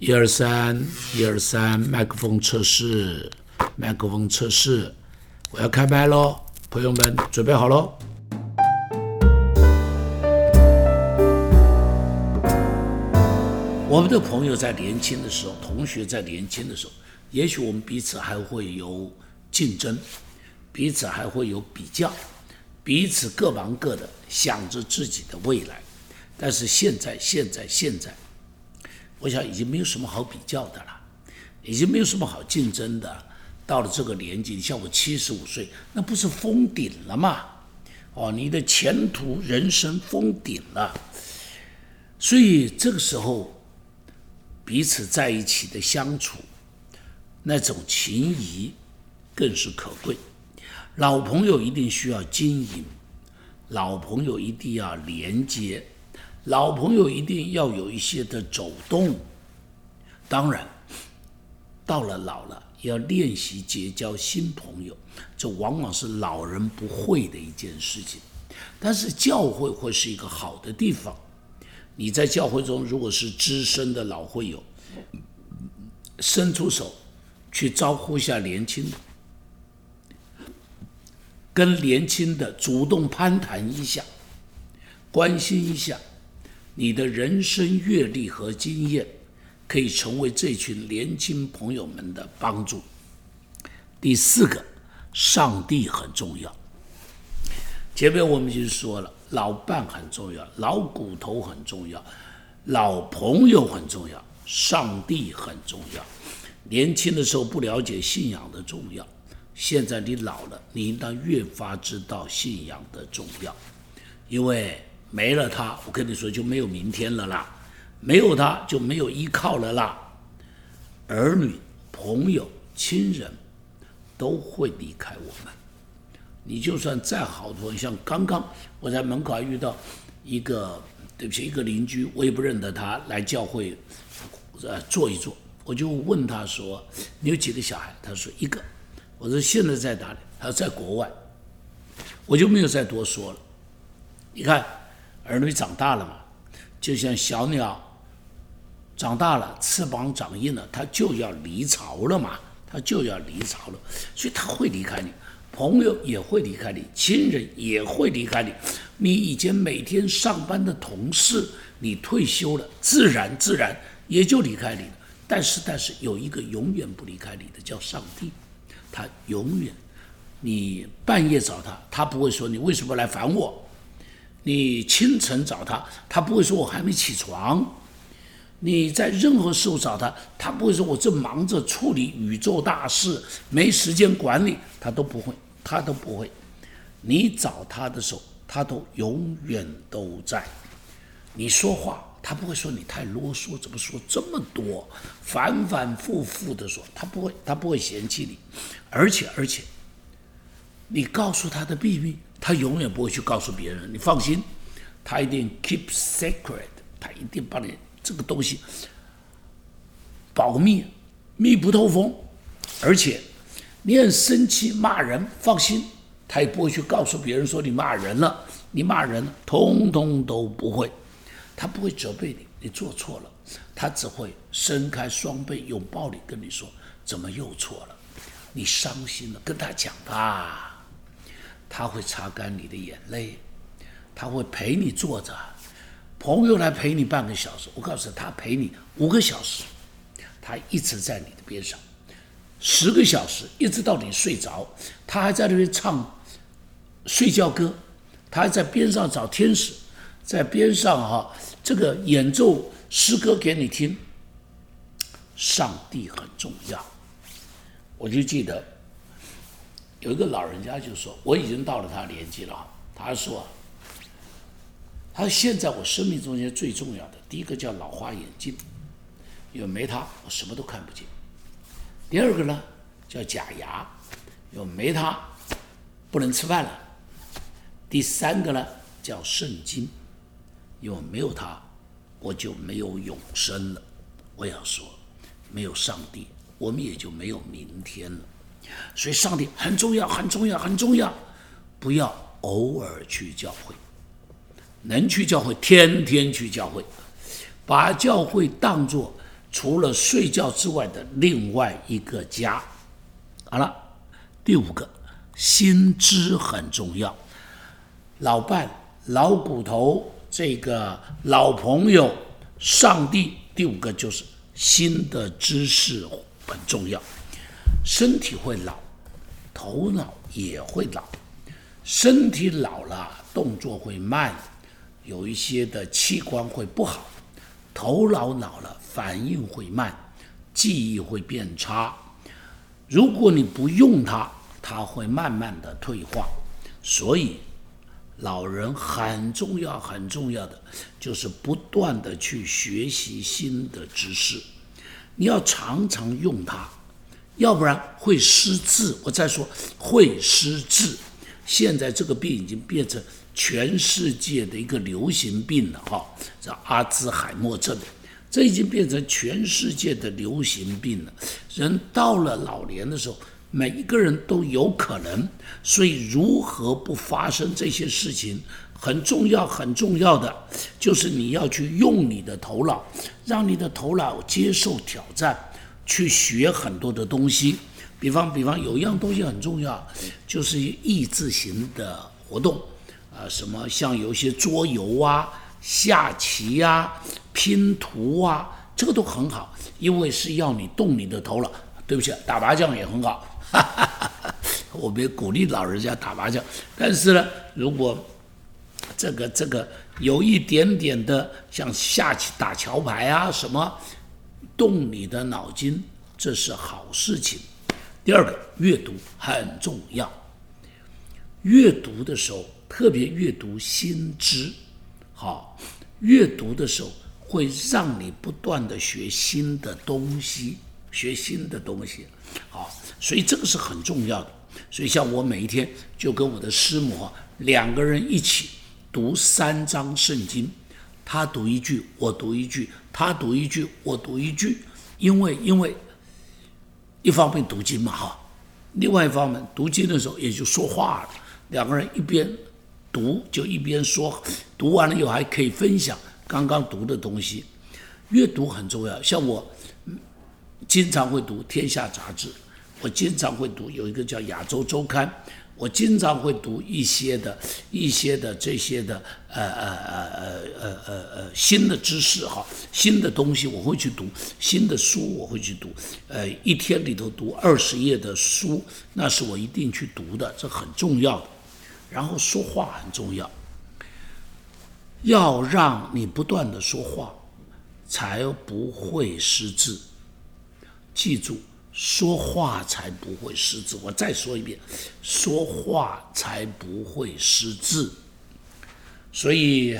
一二三，一二三，麦克风测试，麦克风测试，我要开麦喽，朋友们准备好喽。我们的朋友在年轻的时候，同学在年轻的时候，也许我们彼此还会有竞争，彼此还会有比较，彼此各忙各的，想着自己的未来。但是现在，现在，现在。我想已经没有什么好比较的了，已经没有什么好竞争的。到了这个年纪，你像我七十五岁，那不是封顶了吗？哦，你的前途人生封顶了。所以这个时候，彼此在一起的相处，那种情谊更是可贵。老朋友一定需要经营，老朋友一定要连接。老朋友一定要有一些的走动，当然，到了老了要练习结交新朋友，这往往是老人不会的一件事情。但是教会会是一个好的地方，你在教会中如果是资深的老会友，伸出手去招呼一下年轻的，跟年轻的主动攀谈一下，关心一下。你的人生阅历和经验，可以成为这群年轻朋友们的帮助。第四个，上帝很重要。前面我们已经说了，老伴很重要，老骨头很重要，老朋友很重要，上帝很重要。年轻的时候不了解信仰的重要，现在你老了，你应当越发知道信仰的重要，因为。没了他，我跟你说就没有明天了啦，没有他就没有依靠了啦。儿女、朋友、亲人都会离开我们。你就算再好多，像刚刚我在门口还遇到一个，对不起，一个邻居，我也不认得他，来教会呃坐一坐，我就问他说：“你有几个小孩？”他说：“一个。”我说：“现在在哪里？”他说：“在国外。”我就没有再多说了。你看。儿女长大了嘛，就像小鸟长大了，翅膀长硬了，它就要离巢了嘛，它就要离巢了，所以它会离开你，朋友也会离开你，亲人也会离开你，你以前每天上班的同事，你退休了，自然自然也就离开你了。但是，但是有一个永远不离开你的，叫上帝，他永远，你半夜找他，他不会说你为什么来烦我。你清晨找他，他不会说我还没起床；你在任何时候找他，他不会说我正忙着处理宇宙大事，没时间管理，他都不会，他都不会。你找他的时候，他都永远都在。你说话，他不会说你太啰嗦，怎么说这么多，反反复复的说，他不会，他不会嫌弃你，而且而且，你告诉他的秘密。他永远不会去告诉别人，你放心，他一定 keep secret，他一定把你这个东西保密，密不透风。而且你很生气骂人，放心，他也不会去告诉别人说你骂人了，你骂人，通通都不会。他不会责备你，你做错了，他只会伸开双臂拥抱你，跟你说怎么又错了，你伤心了，跟他讲吧。他会擦干你的眼泪，他会陪你坐着，朋友来陪你半个小时，我告诉他他陪你五个小时，他一直在你的边上，十个小时一直到你睡着，他还在那边唱睡觉歌，他还在边上找天使，在边上哈这个演奏诗歌给你听。上帝很重要，我就记得。有一个老人家就说：“我已经到了他年纪了。”他说：“他现在我生命中间最重要的，第一个叫老花眼镜，因为没它我什么都看不见；第二个呢叫假牙，因为没它不能吃饭了；第三个呢叫圣经，因为没有它我就没有永生了。我要说，没有上帝，我们也就没有明天了。”所以，上帝很重要，很重要，很重要。不要偶尔去教会，能去教会，天天去教会，把教会当作除了睡觉之外的另外一个家。好了，第五个，心知很重要。老伴、老骨头，这个老朋友，上帝。第五个就是新的知识很重要。身体会老，头脑也会老。身体老了，动作会慢，有一些的器官会不好。头脑老了，反应会慢，记忆会变差。如果你不用它，它会慢慢的退化。所以，老人很重要，很重要的就是不断的去学习新的知识。你要常常用它，要不然会失智。我再说，会失智。现在这个病已经变成。全世界的一个流行病了哈，这阿兹海默症，这已经变成全世界的流行病了。人到了老年的时候，每一个人都有可能，所以如何不发生这些事情，很重要，很重要的就是你要去用你的头脑，让你的头脑接受挑战，去学很多的东西。比方，比方有一样东西很重要，就是益智型的活动。啊，什么像有一些桌游啊、下棋呀、拼图啊，这个都很好，因为是要你动你的头脑。对不起，打麻将也很好，哈哈哈我别鼓励老人家打麻将，但是呢，如果这个这个有一点点的像下棋、打桥牌啊什么，动你的脑筋，这是好事情。第二个，阅读很重要，阅读的时候。特别阅读新知，好，阅读的时候会让你不断的学新的东西，学新的东西，好，所以这个是很重要的。所以像我每一天就跟我的师母两个人一起读三章圣经，他读一句，我读一句，他读一句，我读一句，因为因为一方面读经嘛哈，另外一方面读经的时候也就说话了，两个人一边。读就一边说，读完了以后还可以分享刚刚读的东西。阅读很重要，像我经常会读《天下》杂志，我经常会读有一个叫《亚洲周刊》，我经常会读一些的、一些的这些的呃呃呃呃呃呃呃新的知识哈，新的东西我会去读，新的书我会去读，呃，一天里头读二十页的书，那是我一定去读的，这很重要的。然后说话很重要，要让你不断的说话，才不会失智。记住，说话才不会失智。我再说一遍，说话才不会失智。所以，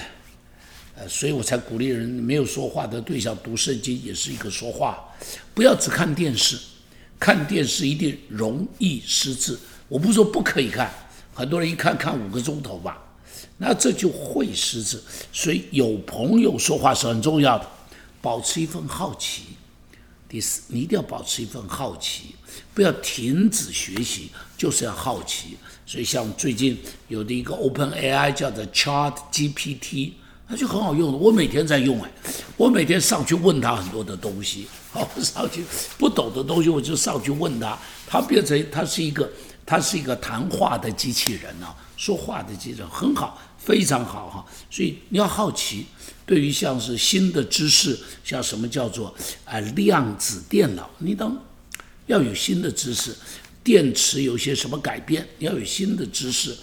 呃，所以我才鼓励人没有说话的对象读圣经，也是一个说话。不要只看电视，看电视一定容易失智。我不是说不可以看。很多人一看看五个钟头吧，那这就会失智。所以有朋友说话是很重要的，保持一份好奇。第四，你一定要保持一份好奇，不要停止学习，就是要好奇。所以像最近有的一个 Open AI 叫做 Chat GPT，它就很好用的。我每天在用哎，我每天上去问他很多的东西，好上去不懂的东西我就上去问他，它变成它是一个。它是一个谈话的机器人啊，说话的机器人很好，非常好哈。所以你要好奇，对于像是新的知识，像什么叫做啊量子电脑，你等要有新的知识，电池有些什么改变，要有新的知识，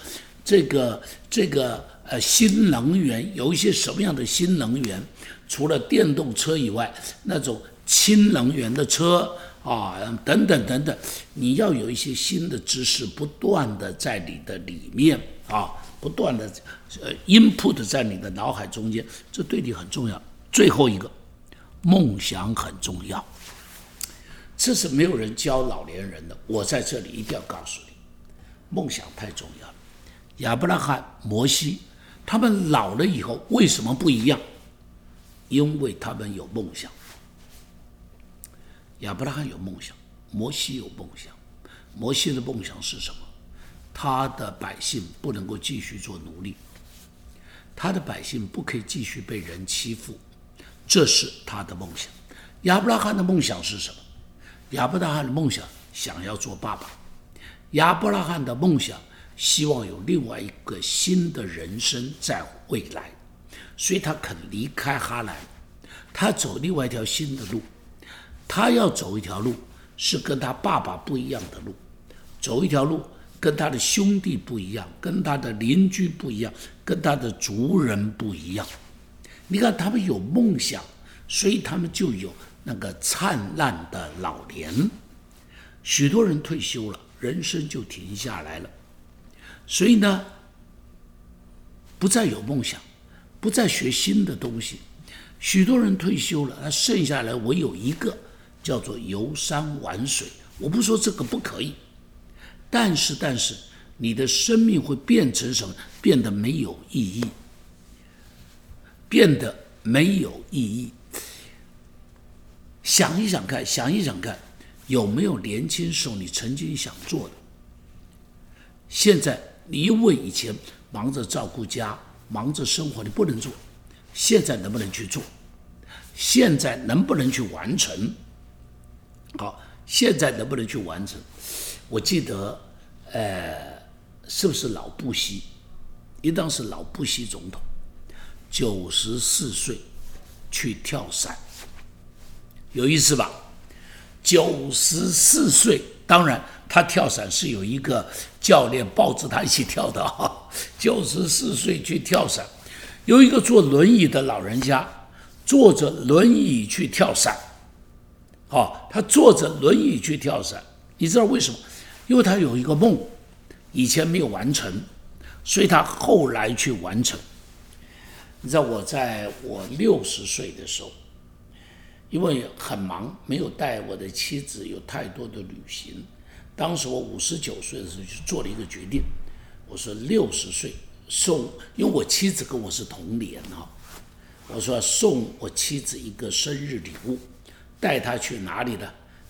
这个这个呃新能源有一些什么样的新能源，除了电动车以外，那种氢能源的车。啊，等等等等，你要有一些新的知识，不断的在你的里面啊，不断的呃 input 在你的脑海中间，这对你很重要。最后一个，梦想很重要，这是没有人教老年人的，我在这里一定要告诉你，梦想太重要了。亚伯拉罕、摩西，他们老了以后为什么不一样？因为他们有梦想。亚伯拉罕有梦想，摩西有梦想。摩西的梦想是什么？他的百姓不能够继续做奴隶，他的百姓不可以继续被人欺负，这是他的梦想。亚伯拉罕的梦想是什么？亚伯拉罕的梦想想要做爸爸。亚伯拉罕的梦想希望有另外一个新的人生在未来，所以他肯离开哈兰，他走另外一条新的路。他要走一条路是跟他爸爸不一样的路，走一条路跟他的兄弟不一样，跟他的邻居不一样，跟他的族人不一样。你看，他们有梦想，所以他们就有那个灿烂的老年。许多人退休了，人生就停下来了，所以呢，不再有梦想，不再学新的东西。许多人退休了，那剩下来唯有一个，叫做游山玩水。我不说这个不可以，但是，但是，你的生命会变成什么？变得没有意义。变得没有意义。想一想看，想一想看，有没有年轻时候你曾经想做的？现在你因为以前忙着照顾家、忙着生活，你不能做。现在能不能去做？现在能不能去完成？好，现在能不能去完成？我记得，呃，是不是老布希？应当是老布希总统。九十四岁去跳伞，有意思吧？九十四岁，当然他跳伞是有一个教练抱着他一起跳的啊。九十四岁去跳伞，有一个坐轮椅的老人家坐着轮椅去跳伞，哦，他坐着轮椅去跳伞，你知道为什么？因为他有一个梦，以前没有完成，所以他后来去完成。你知道我在我六十岁的时候，因为很忙，没有带我的妻子有太多的旅行。当时我五十九岁的时候就做了一个决定，我说六十岁送，因为我妻子跟我是同年啊，我说送我妻子一个生日礼物，带他去哪里呢？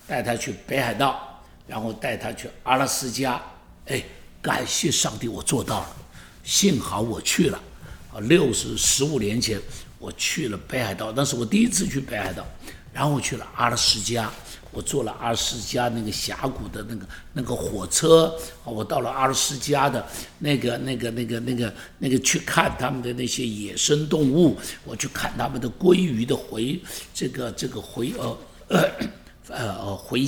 带他去北海道，然后带他去阿拉斯加。哎，感谢上帝，我做到了，幸好我去了。啊六十十五年前，我去了北海道，那是我第一次去北海道，然后我去了阿拉斯加，我坐了阿拉斯加那个峡谷的那个那个火车，我到了阿拉斯加的那个那个那个那个那个去看他们的那些野生动物，我去看他们的鲑鱼的回这个这个回呃呃呃回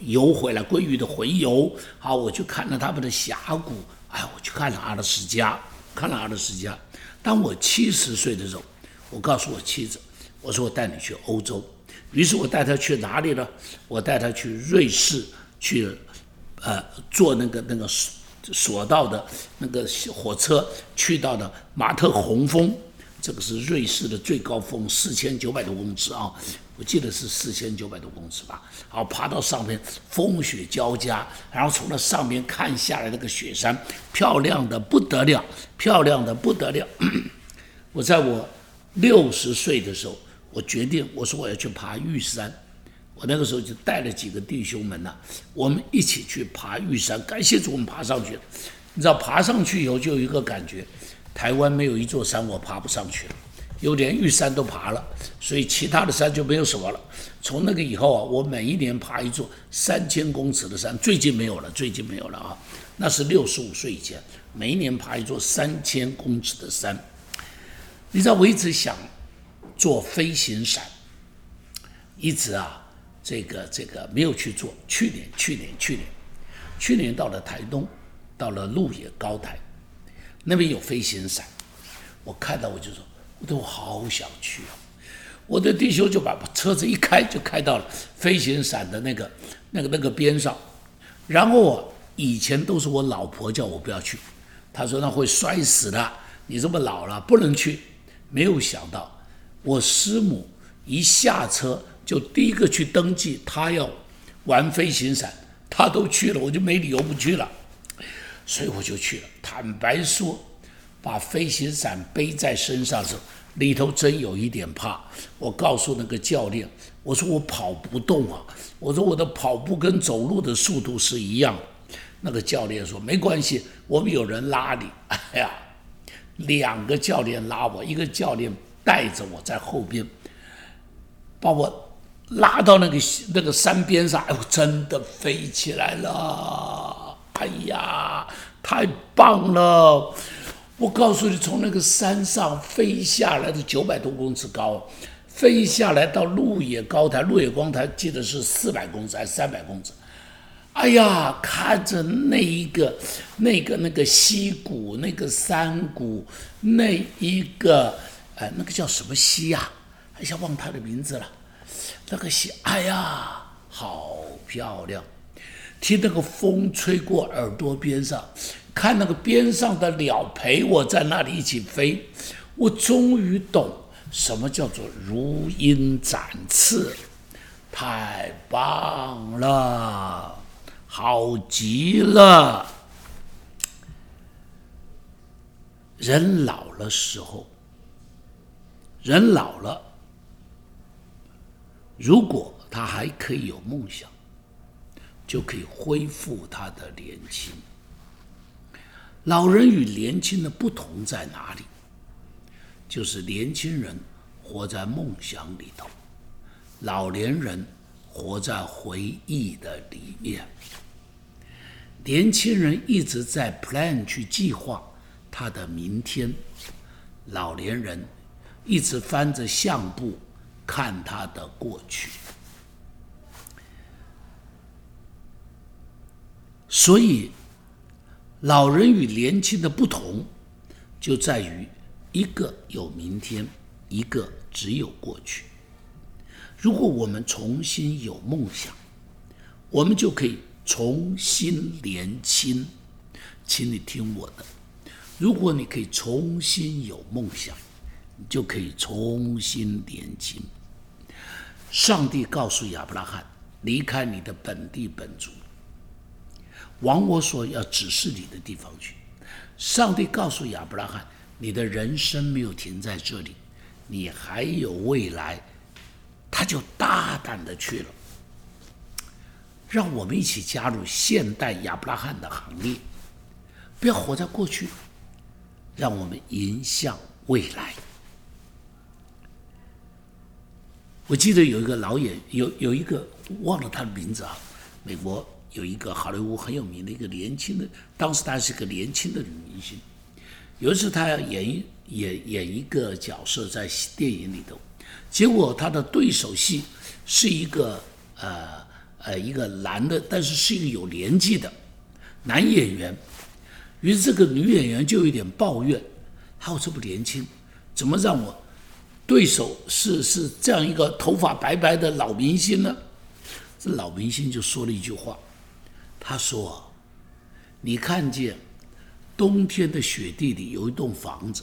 游回来鲑鱼的回游，好，我去看了他们的峡谷，哎，我去看了阿拉斯加，看了阿拉斯加。当我七十岁的时候，我告诉我妻子，我说我带你去欧洲。于是我带他去哪里呢？我带他去瑞士，去，呃，坐那个那个索索道的那个火车，去到的马特洪峰，这个是瑞士的最高峰，四千九百多公尺啊。我记得是四千九百多公尺吧，好爬到上面，风雪交加，然后从那上面看下来那个雪山，漂亮的不得了，漂亮的不得了。我在我六十岁的时候，我决定，我说我要去爬玉山，我那个时候就带了几个弟兄们呢，我们一起去爬玉山，感谢主，我们爬上去了。你知道爬上去以后就有一个感觉，台湾没有一座山我爬不上去了。又连玉山都爬了，所以其他的山就没有什么了。从那个以后啊，我每一年爬一座三千公尺的山，最近没有了，最近没有了啊。那是六十五岁以前，每一年爬一座三千公尺的山。你知道我一直想做飞行伞，一直啊，这个这个没有去做。去年，去年，去年，去年到了台东，到了鹿野高台，那边有飞行伞，我看到我就说。我都好想去啊！我的弟兄就把车子一开，就开到了飞行伞的那个、那个、那个边上。然后我以前都是我老婆叫我不要去，她说那会摔死的，你这么老了不能去。没有想到，我师母一下车就第一个去登记，她要玩飞行伞，她都去了，我就没理由不去了，所以我就去了。坦白说。把飞行伞背在身上时，里头真有一点怕。我告诉那个教练，我说我跑不动啊，我说我的跑步跟走路的速度是一样的。那个教练说没关系，我们有人拉你。哎呀，两个教练拉我，一个教练带着我在后边，把我拉到那个那个山边上，哎呦，真的飞起来了！哎呀，太棒了！我告诉你，从那个山上飞下来的九百多公尺高，飞下来到鹿野高台，鹿野光台记得是四百公尺还是三百公尺？哎呀，看着那一个、那个、那个溪谷，那个山谷，那一个，哎，那个叫什么溪呀？一下忘他的名字了。那个溪，哎呀，好漂亮！听那个风吹过耳朵边上，看那个边上的鸟陪我在那里一起飞，我终于懂什么叫做如鹰展翅，太棒了！好极了！人老了时候，人老了，如果他还可以有梦想，就可以恢复他的年轻。老人与年轻的不同在哪里？就是年轻人活在梦想里头，老年人活在回忆的里面。年轻人一直在 plan 去计划他的明天，老年人一直翻着相簿看他的过去。所以，老人与年轻的不同就在于一个有明天，一个只有过去。如果我们重新有梦想，我们就可以。重新年轻，请你听我的。如果你可以重新有梦想，就可以重新年轻。上帝告诉亚伯拉罕，离开你的本地本族，往我所要指示你的地方去。上帝告诉亚伯拉罕，你的人生没有停在这里，你还有未来。他就大胆的去了。让我们一起加入现代亚伯拉罕的行列，不要活在过去，让我们迎向未来。我记得有一个老演，有有一个忘了他的名字啊，美国有一个好莱坞很有名的一个年轻的，当时她是一个年轻的女明星，有一次她要演一演演一个角色在电影里头，结果她的对手戏是一个呃。呃，一个男的，但是是一个有年纪的男演员。于是这个女演员就有点抱怨：“他我这么年轻，怎么让我对手是是这样一个头发白白的老明星呢？”这老明星就说了一句话：“他说，你看见冬天的雪地里有一栋房子，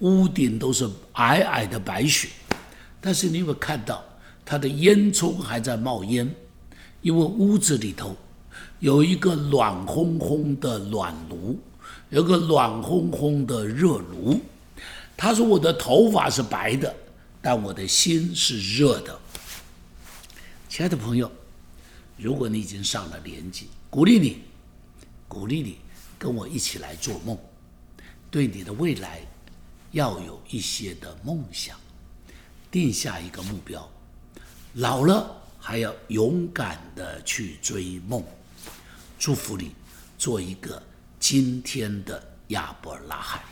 屋顶都是皑皑的白雪，但是你有没有看到它的烟囱还在冒烟？”因为屋子里头有一个暖烘烘的暖炉，有个暖烘烘的热炉。他说：“我的头发是白的，但我的心是热的。”亲爱的朋友，如果你已经上了年纪，鼓励你，鼓励你跟我一起来做梦，对你的未来要有一些的梦想，定下一个目标，老了。还要勇敢的去追梦，祝福你做一个今天的亚伯拉罕。